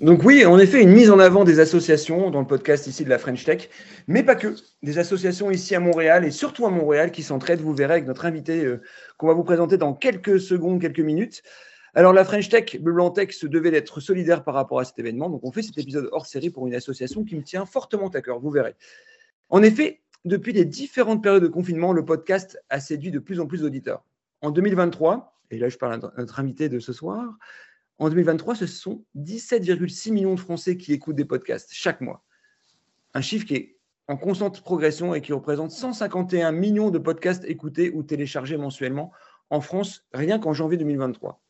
Donc oui, en effet, une mise en avant des associations dans le podcast ici de la French Tech, mais pas que. Des associations ici à Montréal et surtout à Montréal qui s'entraident, vous verrez avec notre invité euh, qu'on va vous présenter dans quelques secondes, quelques minutes. Alors la French Tech, Bleu Blanc Tech se devait d'être solidaire par rapport à cet événement, donc on fait cet épisode hors série pour une association qui me tient fortement à cœur, vous verrez. En effet, depuis les différentes périodes de confinement, le podcast a séduit de plus en plus d'auditeurs. En 2023, et là je parle à notre invité de ce soir, en 2023, ce sont 17,6 millions de Français qui écoutent des podcasts chaque mois. Un chiffre qui est en constante progression et qui représente 151 millions de podcasts écoutés ou téléchargés mensuellement en France, rien qu'en janvier 2023.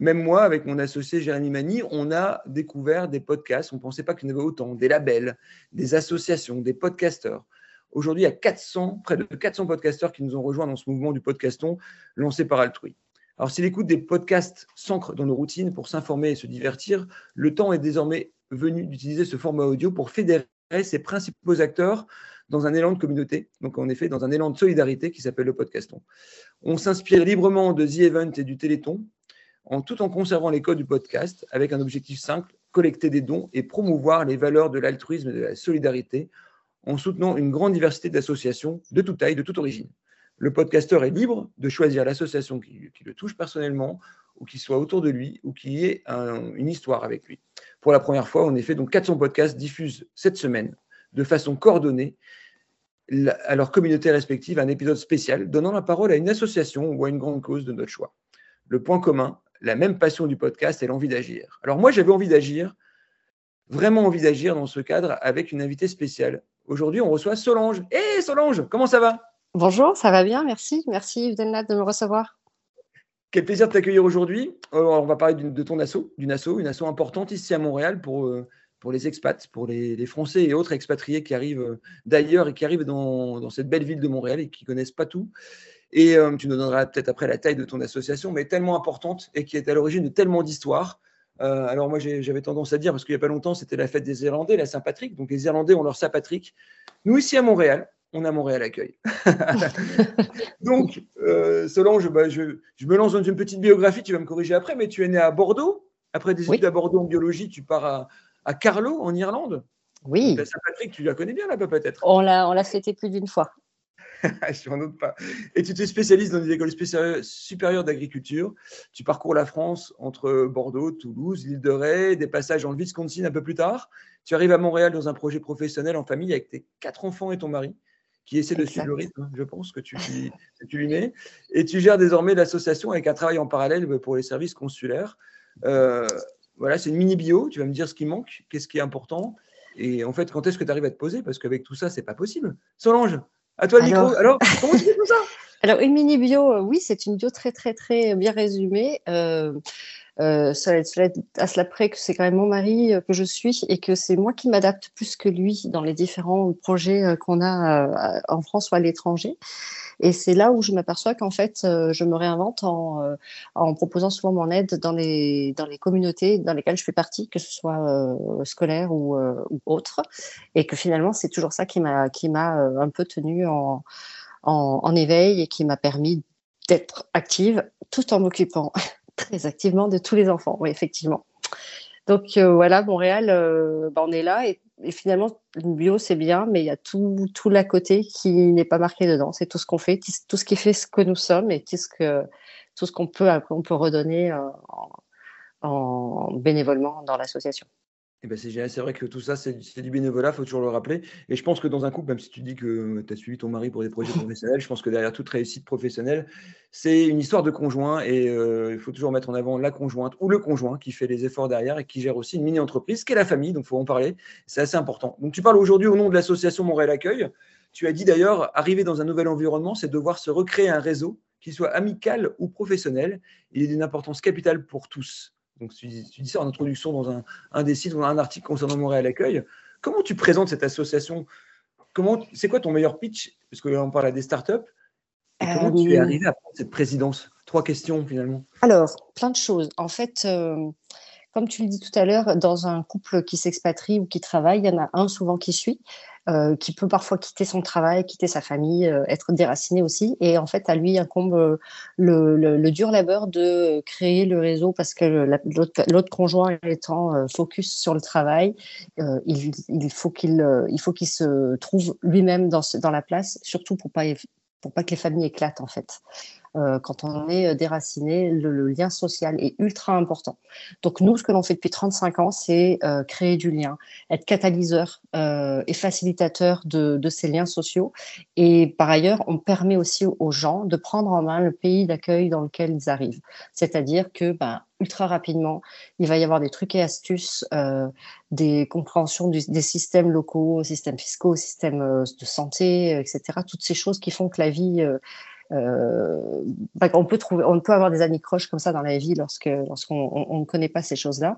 Même moi, avec mon associé Jérémy Mani, on a découvert des podcasts. On ne pensait pas qu'il y en avait autant, des labels, des associations, des podcasteurs. Aujourd'hui, il y a 400, près de 400 podcasteurs qui nous ont rejoints dans ce mouvement du podcaston lancé par Altrui. Alors, si l'écoute des podcasts s'ancre dans nos routines pour s'informer et se divertir, le temps est désormais venu d'utiliser ce format audio pour fédérer ses principaux acteurs dans un élan de communauté, donc en effet dans un élan de solidarité qui s'appelle le podcaston. On s'inspire librement de The Event et du Téléthon, tout en conservant les codes du podcast, avec un objectif simple, collecter des dons et promouvoir les valeurs de l'altruisme et de la solidarité, en soutenant une grande diversité d'associations de toute taille, de toute origine. Le podcasteur est libre de choisir l'association qui, le touche personnellement, ou qui soit autour de lui, ou qui ait un, une histoire avec lui. Pour la première fois, en effet, donc 400 podcasts diffusent cette semaine de façon coordonnée à leur communauté respective un épisode spécial donnant la parole à une association ou à une grande cause de notre choix. Le point commun, la même passion du podcast et l'envie d'agir. Alors moi, j'avais envie d'agir, vraiment envie d'agir dans ce cadre avec une invitée spéciale. Aujourd'hui, on reçoit Solange. Hé hey, Solange, comment ça va? Bonjour, ça va bien, merci. Merci Yvdena de me recevoir. Quel plaisir de t'accueillir aujourd'hui. On va parler de ton asso, d'une asso, une asso importante ici à Montréal pour, euh, pour les expats, pour les, Français et autres expatriés qui arrivent euh, d'ailleurs et qui arrivent dans, dans, cette belle ville de Montréal et qui ne connaissent pas tout. Et euh, tu nous donneras peut-être après la taille de ton association, mais tellement importante et qui est à l'origine de tellement d'histoires. Euh, alors moi, j'avais tendance à dire, parce qu'il n'y a pas longtemps, c'était la fête des Irlandais, la Saint-Patrick. Donc les Irlandais ont leur Saint-Patrick. Nous, ici à Montréal, on a Montréal Accueil. Donc, euh, Solange, bah, je, je, me lance dans une petite biographie, tu vas me corriger après, mais tu es né à Bordeaux. Après des études à Bordeaux en biologie, tu pars à, à Carlow, en Irlande. Oui. La Saint-Patrick, tu la connais bien là-bas peut-être On l'a fêté plus d'une fois. je n'en doute pas. Et tu te spécialises dans des écoles supérieures d'agriculture. Tu parcours la France entre Bordeaux, Toulouse, l'île de Ré, des passages dans le Wisconsin un peu plus tard. Tu arrives à Montréal dans un projet professionnel en famille avec tes quatre enfants et ton mari qui essaie de suivre le rythme, je pense, que tu, que tu lui mets. Et tu gères désormais l'association avec un travail en parallèle pour les services consulaires. Euh, voilà, c'est une mini bio. Tu vas me dire ce qui manque, qu'est-ce qui est important. Et en fait, quand est-ce que tu arrives à te poser? Parce qu'avec tout ça, c'est pas possible. Solange, à toi le Alors... micro. Alors, comment tu fais tout ça? Alors, une mini bio, euh, oui, c'est une bio très, très, très bien résumée. Euh, euh, cela, cela, à cela près que c'est quand même mon mari euh, que je suis et que c'est moi qui m'adapte plus que lui dans les différents projets euh, qu'on a en France ou à l'étranger. Et c'est là où je m'aperçois qu'en fait, je me réinvente en, en, proposant souvent mon aide dans les, dans les communautés dans lesquelles je fais partie, que ce soit scolaire ou, ou, autre. Et que finalement, c'est toujours ça qui m'a, qui m'a un peu tenue en, en, éveil et qui m'a permis d'être active tout en m'occupant très activement de tous les enfants, oui, effectivement. Donc euh, voilà, Montréal, euh, bah, on est là et, et finalement, une bio, c'est bien, mais il y a tout, tout l'à côté qui n'est pas marqué dedans. C'est tout ce qu'on fait, tout ce qui fait ce que nous sommes et tout ce que tout ce qu'on peut, on peut redonner euh, en, en bénévolement dans l'association. Eh ben c'est vrai que tout ça, c'est du bénévolat, il faut toujours le rappeler. Et je pense que dans un couple, même si tu dis que tu as suivi ton mari pour des projets professionnels, je pense que derrière toute réussite professionnelle, c'est une histoire de conjoint. Et euh, il faut toujours mettre en avant la conjointe ou le conjoint qui fait les efforts derrière et qui gère aussi une mini-entreprise, qui est la famille. Donc, il faut en parler. C'est assez important. Donc, tu parles aujourd'hui au nom de l'association Montréal Accueil. Tu as dit d'ailleurs, arriver dans un nouvel environnement, c'est devoir se recréer un réseau, qu'il soit amical ou professionnel. Il est d'une importance capitale pour tous Donc, tu, dis ça en introduction dans un, un des sites ou un article concernant Montréal Accueil. Comment tu présentes cette association? Comment, C'est quoi ton meilleur pitch? Parce que là, on parle à des startups. Et comment tu es arrivé à prendre cette présidence? Trois questions finalement. Alors, plein de choses. En fait, comme tu le dis tout à l'heure, dans un couple qui s'expatrie ou qui travaille, il y en a un souvent qui suit, euh, qui peut parfois quitter son travail, quitter sa famille, euh, être déraciné aussi. Et en fait, à lui incombe euh, le, dur labeur de créer le réseau parce que l'autre conjoint étant focus sur le travail, il, faut qu'il se trouve lui-même dans, dans la place, surtout pour pas pour pas que les familles éclatent en fait. Euh, quand on est euh, déraciné, le, lien social est ultra important. Donc nous, ce que l'on fait depuis 35 ans, c'est euh, créer du lien, être catalyseur et facilitateur de, ces liens sociaux. Et par ailleurs, on permet aussi aux gens de prendre en main le pays d'accueil dans lequel ils arrivent. C'est-à-dire que ben, ultra rapidement. Il va y avoir des trucs et astuces, des compréhensions des systèmes locaux, systèmes fiscaux, systèmes de santé, etc. Toutes ces choses qui font que la vie bah, on peut peut avoir des anicroches comme ça dans la vie lorsque lorsqu'on ne connaît pas ces choses-là,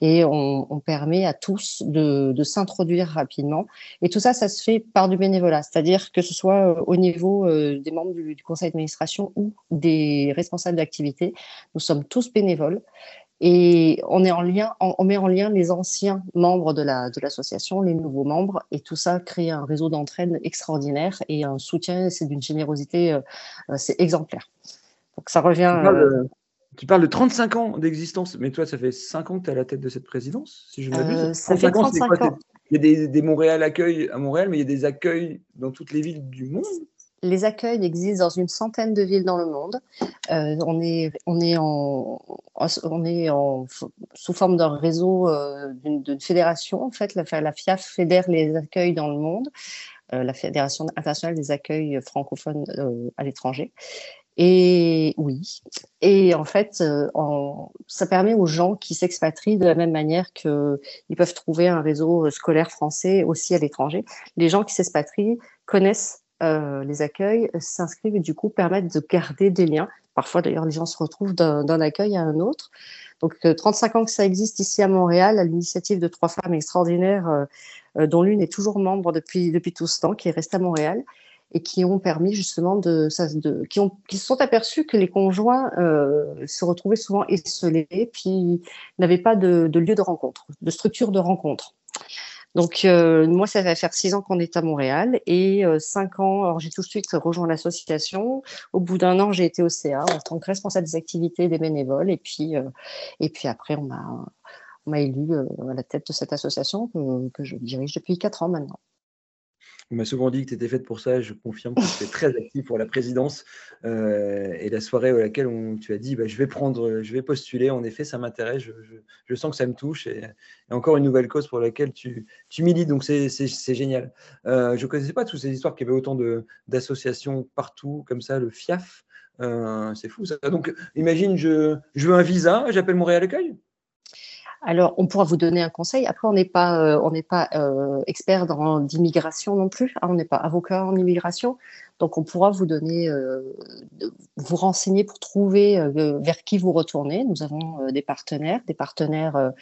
et on, permet à tous de, s'introduire rapidement. Et tout ça, ça se fait par du bénévolat, c'est-à-dire que ce soit euh, au niveau euh, des membres du, du conseil d'administration ou des responsables d'activité, nous sommes tous bénévoles et on, est en lien, on met en lien les anciens membres de l'association, les nouveaux membres, et tout ça crée un réseau d'entraide extraordinaire et un soutien, c'est d'une générosité, euh, euh, c'est exemplaire. Donc ça revient. Tu parles, de, 35 ans d'existence, mais toi, ça fait 5 ans que tu es à la tête de cette présidence, si je ne m'abuse. Euh, ça fait 35 ans. Il y a des, des Montréal accueils à Montréal, mais il y a des accueils dans toutes les villes du monde? Les accueils existent dans une centaine de villes dans le monde. Euh, on, est, on, est on est en, sous forme d'un réseau, euh, d'une fédération. En fait, la, la, FIAF fédère les accueils dans le monde, euh, la Fédération internationale des accueils francophones à l'étranger. Et oui, et en fait, ça permet aux gens qui s'expatrient de la même manière qu'ils peuvent trouver un réseau scolaire français aussi à l'étranger. Les gens qui s'expatrient connaissent euh, les accueils s'inscrivent et du coup permettent de garder des liens. Parfois, d'ailleurs, les gens se retrouvent d'un accueil à un autre. Donc, 35 euh, ans que ça existe ici à Montréal, à l'initiative de trois femmes extraordinaires, euh, dont l'une est toujours membre depuis, depuis tout ce temps, qui est restée à Montréal, et qui ont permis justement de, de qui, ont, qui se sont aperçus que les conjoints se retrouvaient souvent esselés, puis n'avaient pas de, de lieu de rencontre, de structure de rencontre. Donc, euh, moi, ça va faire six ans qu'on est à Montréal et euh, cinq ans, alors j'ai tout de suite rejoint l'association. Au bout d'un an, j'ai été au CA en tant que responsable des activités des bénévoles. Et puis, euh, et puis après, on m'a, on m'a élu à la tête de cette association que, que je dirige depuis quatre ans maintenant. On m'a souvent dit que tu étais faite pour ça. Je confirme que tu es très active pour la présidence. Euh, et la soirée à laquelle on, tu as dit bah, je vais prendre, je vais postuler, en effet, ça m'intéresse. Je, sens que ça me touche. Et, encore une nouvelle cause pour laquelle tu, tu milites. Donc, c'est génial. Euh, je ne connaissais pas toutes ces histoires qu'il y avait autant d'associations partout, comme ça, le FIAF. Euh, c'est fou ça. Donc, imagine, je, je veux un visa, j'appelle Montréal Accueil alors, on pourra vous donner un conseil. Après, on n'est pas, euh, on n'est pas euh, expert d'immigration non plus. Hein. on n'est pas avocat en immigration, donc on pourra vous donner, euh, vous renseigner pour trouver vers qui vous retourner. Nous avons des partenaires, des partenaires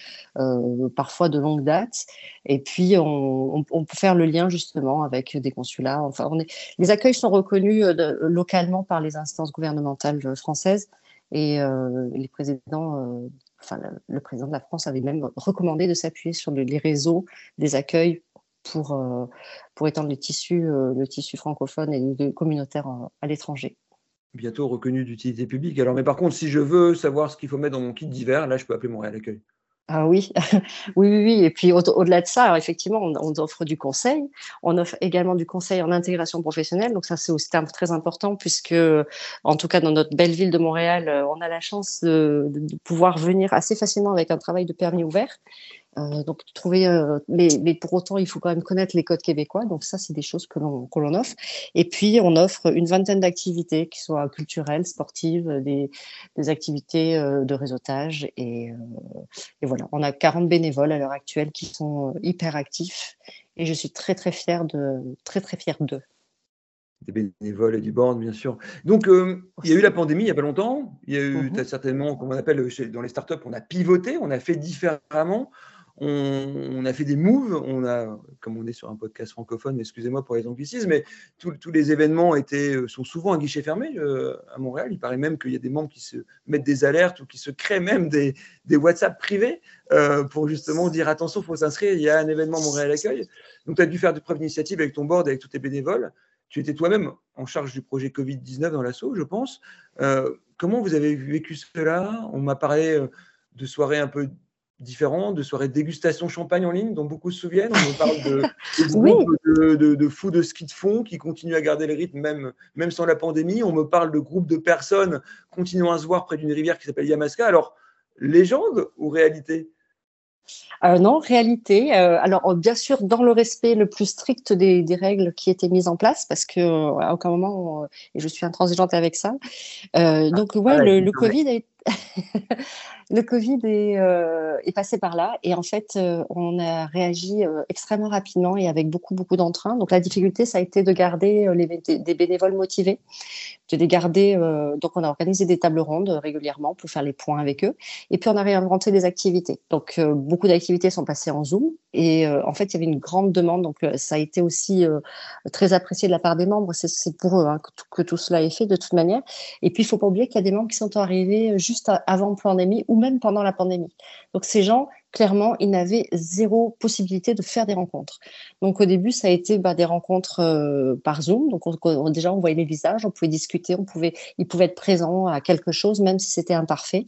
parfois de longue date, et puis on, peut faire le lien justement avec des consulats. Enfin, on est, les accueils sont reconnus localement par les instances gouvernementales françaises et les présidents enfin, le, président de la France avait même recommandé de s'appuyer sur les réseaux des accueils pour, euh, étendre le tissu, euh, le tissu francophone et communautaire à l'étranger. Bientôt reconnu d'utilité publique. Alors, mais par contre, si je veux savoir ce qu'il faut mettre dans mon kit d'hiver, là, je peux appeler Montréal Accueil. Ah oui, oui, oui. Et puis au-delà de ça, effectivement, on, offre du conseil. On offre également du conseil en intégration professionnelle. Donc ça, c'est aussi un très important puisque, en tout cas, dans notre belle ville de Montréal, euh, on a la chance de pouvoir venir assez facilement avec un travail de permis ouvert. Euh, donc trouver, euh, mais, mais, pour autant, il faut quand même connaître les codes québécois. Donc ça, c'est des choses que l'on que l'on offre. Et puis, on offre une vingtaine d'activités qui soient culturelles, sportives, des, des activités euh, de réseautage. Et, et, voilà, on a 40 bénévoles à l'heure actuelle qui sont hyper actifs. Et je suis très très fière de très très fière d'eux. des bénévoles et du board, bien sûr. Donc, euh, il y a eu la pandémie il n'y a pas longtemps. Il y a eu, Mhm. certainement, comme on appelle dans les startups, on a pivoté, on a fait différemment. On, a fait des moves, on a, comme on est sur un podcast francophone, excusez-moi pour les anglicismes, mais tous- les événements étaient, euh, sont souvent à guichet fermé euh, à Montréal. Il paraît même qu'il y a des membres qui se mettent des alertes ou qui se créent même des, WhatsApp privés euh, pour justement dire attention, il faut s'inscrire, il y a un événement Montréal Accueil. Donc, tu as dû faire de preuve d'initiative avec ton board, avec tous tes bénévoles. Tu étais toi-même en charge du projet Covid-19 dans l'assaut, je pense. Comment vous avez vécu cela? On m'a parlé de soirées un peu différentes, de soirées de dégustation champagne en ligne, dont beaucoup se souviennent. On me parle de, de Oui. de, de, de fous de ski de fond qui continuent à garder le rythme même, même sans la pandémie. On me parle de groupes de personnes continuant à se voir près d'une rivière qui s'appelle Yamaska. Alors, légende ou réalité? Euh, non, réalité. euh, alors, euh, bien sûr, dans le respect le plus strict des, des règles qui étaient mises en place, parce que euh, à aucun moment, et je suis intransigeante avec ça. Euh, donc, ouais, ouais, le, le. Covid est... le Covid est, euh, est passé par là et en fait, euh, on a réagi euh, extrêmement rapidement et avec beaucoup, beaucoup d'entrain. Donc, la difficulté, ça a été de garder des bénévoles motivés, de les garder. donc, on a organisé des tables rondes régulièrement pour faire les points avec eux. Et puis, on a réinventé des activités. Donc, beaucoup d'activités sont passées en Zoom. Et en fait, il y avait une grande demande. Donc, ça a été aussi très apprécié de la part des membres. C'est- pour eux hein, que, tout, cela est fait de toute manière. Et puis, il faut pas oublier qu'il y a des membres qui sont arrivés juste à- avant la pandémie ou même pendant la pandémie. Donc, ces gens, clairement, ils n'avaient zéro possibilité de faire des rencontres. Donc, au début, ça a été bah, des rencontres euh, par Zoom. Donc, on- on- déjà, on voyait les visages, on pouvait discuter, on pouvait, ils pouvaient être présents à quelque chose, même si c'était imparfait.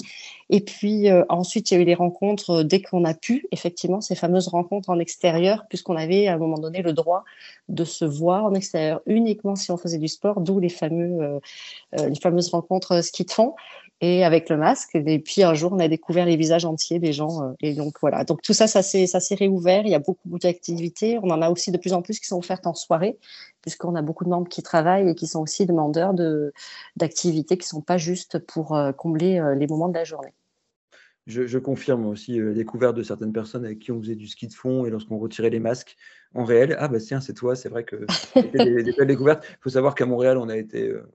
Et puis euh, ensuite, il y a eu les rencontres euh, dès qu'on a pu, effectivement, ces fameuses rencontres en extérieur, puisqu'on avait à un moment donné le droit de se voir en extérieur uniquement si on faisait du sport, d'où les, les fameuses rencontres ski de fond et avec le masque. Et puis un jour, on a découvert les visages entiers des gens. euh, et donc voilà. Donc tout ça, ça s'est ça s'est réouvert. Il y a beaucoup, beaucoup d'activités. On en a aussi de plus en plus qui sont offertes en soirée, puisqu'on a beaucoup de membres qui travaillent et qui sont aussi demandeurs de d'activités qui sont pas juste pour euh, combler euh, les moments de la journée. Je, je confirme aussi euh, la découverte de certaines personnes avec qui on faisait du ski de fond et lorsqu'on retirait les masques en réel. Ah bah tiens, c'est toi, c'est vrai que c'était des, des belles découvertes. Il faut savoir qu'à Montréal, on a été, euh,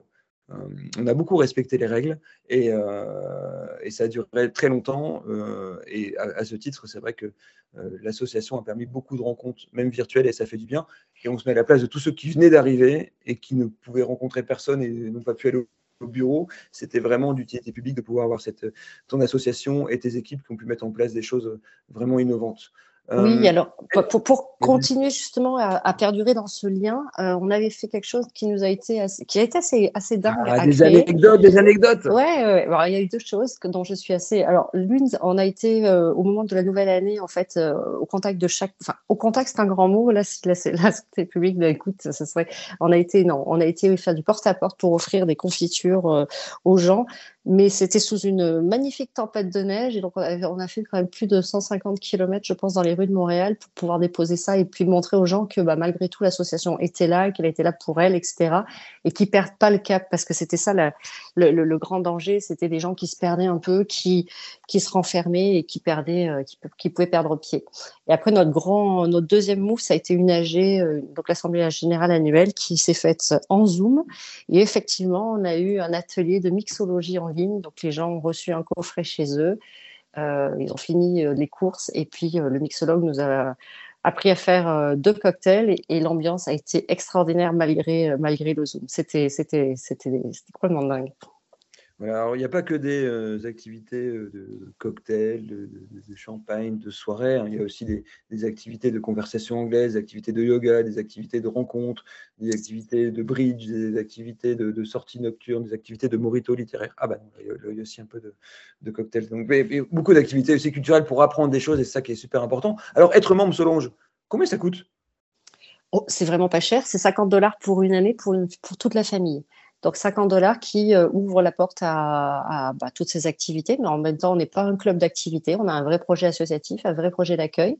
on a beaucoup respecté les règles et, euh, ça a duré très longtemps. euh, et à, ce titre, c'est vrai que euh, l'association a permis beaucoup de rencontres, même virtuelles, et ça fait du bien. Et on se met à la place de tous ceux qui venaient d'arriver et qui ne pouvaient rencontrer personne et n'ont pas pu aller au au bureau, c'était vraiment d'utilité publique de pouvoir avoir cette, ton association et tes équipes qui ont pu mettre en place des choses vraiment innovantes. Oui, Euh, alors pour, pour- continuer justement à, à perdurer dans ce lien, euh, on avait fait quelque chose qui nous a été assez, qui a été assez, assez dingue ah, à des créer. anecdotes, des anecdotes. Ouais, ouais, ouais. Alors, il y a eu deux choses que, dont je suis assez. Alors, l'une, on a été euh, au moment de la nouvelle année, en fait, euh, au contact de chaque. Enfin, au contact, c'est un grand mot. Là, c'est- là, c'est là, c'est public. bah, écoute, ça serait. On a été, non, on a été faire du porte-à-porte pour offrir des confitures euh, aux gens, mais c'était sous une magnifique tempête de neige. Et donc, on a, fait quand même plus de 150 km, je pense, dans les rues de Montréal pour pouvoir déposer ça et puis montrer aux gens que, bah, malgré tout, l'association était là, qu'elle était là pour elle, etc. Et qu'ils perdent pas le cap parce que c'était ça le, grand danger, c'était des gens qui se perdaient un peu, qui, qui se renfermaient et qui perdaient, euh, qui pouvaient perdre pied. Et après, notre grand, notre deuxième move, ça a été une AG, euh, donc l'Assemblée générale annuelle, qui s'est faite en Zoom. Et effectivement, on a eu un atelier de mixologie en Donc, les gens ont reçu un coffret chez eux. Euh, ils ont fini euh, les courses et puis euh, le mixologue nous a appris à faire deux cocktails et, l'ambiance a été extraordinaire malgré, malgré le Zoom. C'était complètement dingue. Alors, il n'y a pas que des euh, activités euh, de cocktails, de, champagne, de soirée. hein. Il y a aussi des, activités de conversation anglaise, des activités de yoga, des activités de rencontres, des activités de bridge, des activités de, de sorties nocturnes, des activités de morito littéraire. Ah bah non, il y a, aussi un peu de, cocktails. Donc, beaucoup d'activités aussi culturelles pour apprendre des choses et c'est ça qui est super important. Alors, être membre Solange, combien ça coûte? Oh, c'est vraiment pas cher, c'est 50 dollars pour une année pour, pour toute la famille. Donc 50 dollars qui euh, ouvre la porte à, bah, toutes ces activités, mais en même temps, on n'est pas un club d'activités, on a un vrai projet associatif, un vrai projet d'accueil,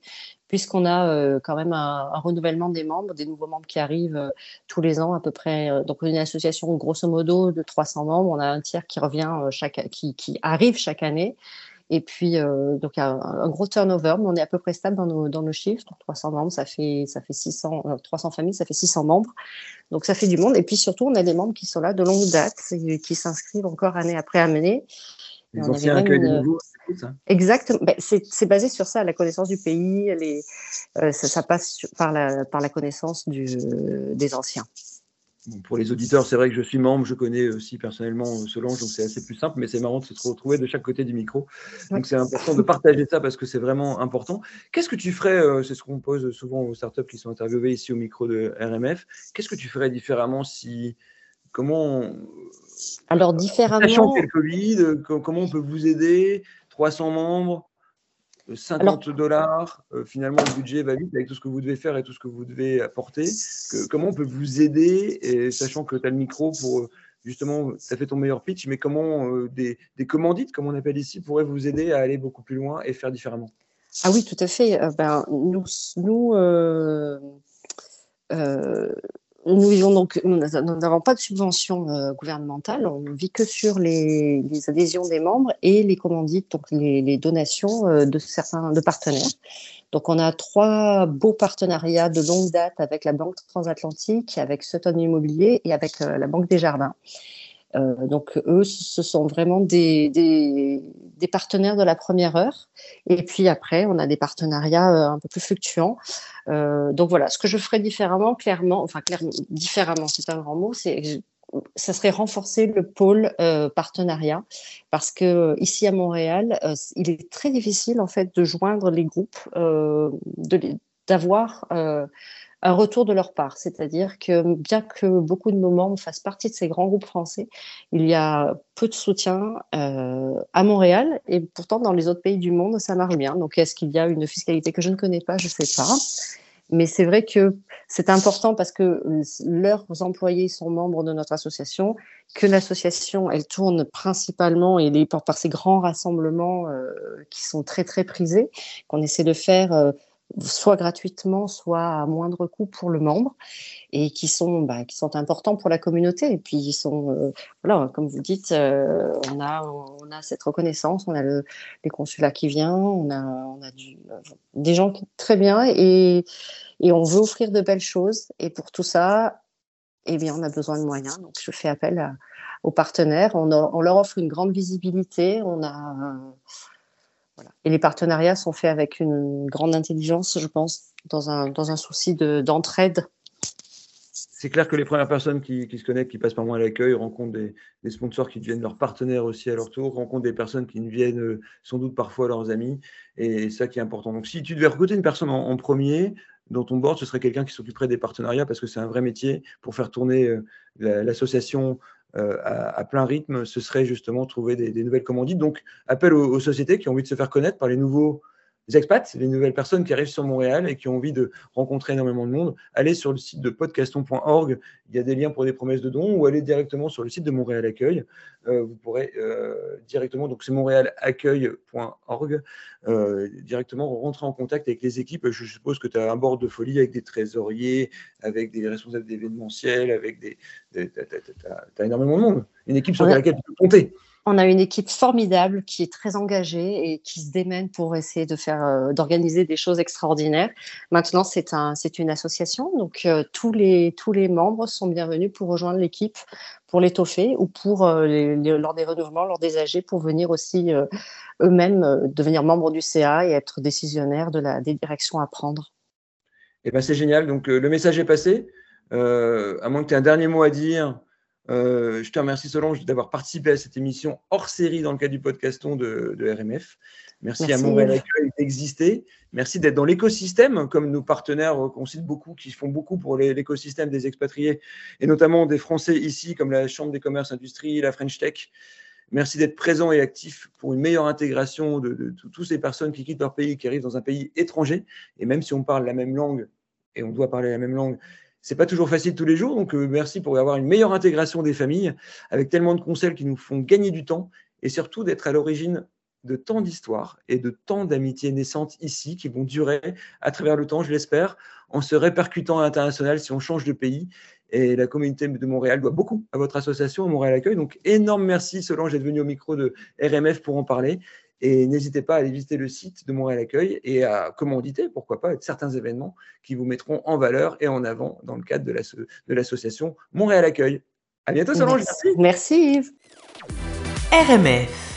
puisqu'on a euh, quand même un, renouvellement des membres, des nouveaux membres qui arrivent euh, tous les ans à peu près. euh, donc une association grosso modo de 300 membres, on a un tiers qui revient chaque, qui arrive chaque année. Et puis, euh, donc, un, un, gros turnover, mais on est à peu près stable dans nos, dans nos chiffres. Donc, 300 membres, ça fait, ça fait 600, 300 familles, ça fait 600 membres. Donc, ça fait du monde. Et puis, surtout, on a des membres qui sont là de longue date et qui s'inscrivent encore année après année. Les anciens accueillent nouveaux, c'est ça Exactement. Ben, c'est basé sur ça, la connaissance du pays. Les, euh, ça, ça, passe par la, par la connaissance du, des anciens. Pour les auditeurs, c'est vrai que je suis membre, je connais aussi personnellement Solange, donc c'est assez plus simple, mais c'est marrant de se retrouver de chaque côté du micro. Donc c'est important de partager ça parce que c'est vraiment important. Qu'est-ce que tu ferais, euh, c'est ce qu'on pose souvent aux startups qui sont interviewées ici au micro de RMF, qu'est-ce que tu ferais différemment si. Comment. Alors, différemment. Sachant qu'il y a le Covid, comment on peut vous aider? 300 membres? 50 dollars, euh, finalement le budget va vite avec tout ce que vous devez faire et tout ce que vous devez apporter. Que, comment on peut vous aider, et sachant que tu as le micro pour justement, ça fait ton meilleur pitch, mais comment euh, des, des, commandites, comme on appelle ici, pourraient vous aider à aller beaucoup plus loin et faire différemment? Ah oui, tout à fait. Euh, ben, nous, nous nous donc, nous n'avons pas de subvention euh, gouvernementale, on ne vit que sur les, adhésions des membres et les commandites, donc les, les donations euh, de certains de partenaires. Donc on a trois beaux partenariats de longue date avec la Banque transatlantique, avec Sutton Immobilier et avec euh, la Banque des Jardins. Euh, donc eux, ce sont vraiment des, partenaires de la première heure. Et puis après, on a des partenariats euh, un peu plus fluctuants. Euh, donc voilà, ce que je ferais différemment, clairement, enfin clairement, différemment, c'est un grand mot, c'est ça serait renforcer le pôle partenariat parce que ici à Montréal, il est très difficile en fait de joindre les groupes, euh, d'avoir un retour de leur part. C'est-à-dire que bien que beaucoup de membres fassent partie de ces grands groupes français, il y a peu de soutien euh, à Montréal et pourtant dans les autres pays du monde, ça marche bien. Donc est-ce qu'il y a une fiscalité que je ne connais pas? Je ne sais pas. Mais c'est vrai que c'est important parce que leurs employés sont membres de notre association, que l'association, elle tourne principalement et les porte par ces grands rassemblements euh, qui sont très très prisés, qu'on essaie de faire euh, soit gratuitement, soit à moindre coût pour le membre, et qui sont, bah, qui sont importants pour la communauté. Et puis, ils sont, euh, voilà, comme vous dites, euh, on, a, on a cette reconnaissance, on a le, les consulats qui viennent, on a, on a du, des gens très bien, et, et on veut offrir de belles choses. Et pour tout ça, eh bien, on a besoin de moyens. Donc, je fais appel aux partenaires. On, on, leur offre une grande visibilité. On a. Et les partenariats sont faits avec une grande intelligence, je pense, dans un, dans un souci d'entraide. c'est clair que les premières personnes qui, qui, se connectent, qui passent par moi à l'accueil, rencontrent des, sponsors qui deviennent leurs partenaires aussi à leur tour, rencontrent des personnes qui viennent euh, sans doute parfois leurs amis, et ça qui est important. Donc si tu devais recruter une personne en, premier, dans ton board, ce serait quelqu'un qui s'occuperait des partenariats parce que c'est un vrai métier pour faire tourner euh, l'association à, à, plein rythme, ce serait justement trouver des, des nouvelles commandites. Donc, appel aux, aux, sociétés qui ont envie de se faire connaître par les nouveaux expats, les nouvelles personnes qui arrivent sur Montréal et qui ont envie de rencontrer énormément de monde. Allez sur le site de podcaston.org, il y a des liens pour des promesses de dons, ou allez directement sur le site de Montréal Accueil. Euh, vous pourrez euh, directement, donc c'est montréalaccueil.org, euh, directement rentrer en contact avec les équipes. Je suppose que tu as un bord de folie avec des trésoriers, avec des responsables d'événementiel, avec des. des tu as, énormément de monde. Une équipe sur ouais. laquelle tu peux compter. On a une équipe formidable qui est très engagée et qui se démène pour essayer de faire, euh, d'organiser des choses extraordinaires. Maintenant, c'est un, c'est une association, donc euh, tous les tous les membres sont bienvenus pour rejoindre l'équipe, pour l'étoffer ou pour euh, lors des renouvellements, lors des AG, pour venir aussi eux-mêmes devenir membres du CA et être décisionnaires de la des directions à prendre. Eh ben c'est génial. Donc le message est passé. à moins que tu aies un dernier mot à dire. Euh, je te remercie Solange d'avoir participé à cette émission hors série dans le cadre du podcaston de, de RMF. Merci, Merci, à Montréal Accueil d'exister. Merci d'être dans l'écosystème, comme nos partenaires qu'on cite beaucoup, qui font beaucoup pour l'écosystème des expatriés, et notamment des Français ici, comme la Chambre des commerces industrie, la French Tech. Merci d'être présent et actif pour une meilleure intégration de, de, de toutes ces personnes qui quittent leur pays, qui arrivent dans un pays étranger. Et même si on parle la même langue, et on doit parler la même langue, c'est pas toujours facile tous les jours, donc euh, merci pour avoir une meilleure intégration des familles avec tellement de conseils qui nous font gagner du temps et surtout d'être à l'origine de tant d'histoires et de tant d'amitiés naissantes ici qui vont durer à travers le temps, je l'espère, en se répercutant à l'international si on change de pays. Et la communauté de Montréal doit beaucoup à votre association, Montréal Accueil. Donc, énorme merci Solange d'être venue au micro de RMF pour en parler. Et n'hésitez pas à aller visiter le site de Montréal Accueil et à commanditer, pourquoi pas, certains événements qui vous mettront en valeur et en avant dans le cadre de l'association Montréal Accueil. À bientôt, Solange. Merci. Merci Yves. RMF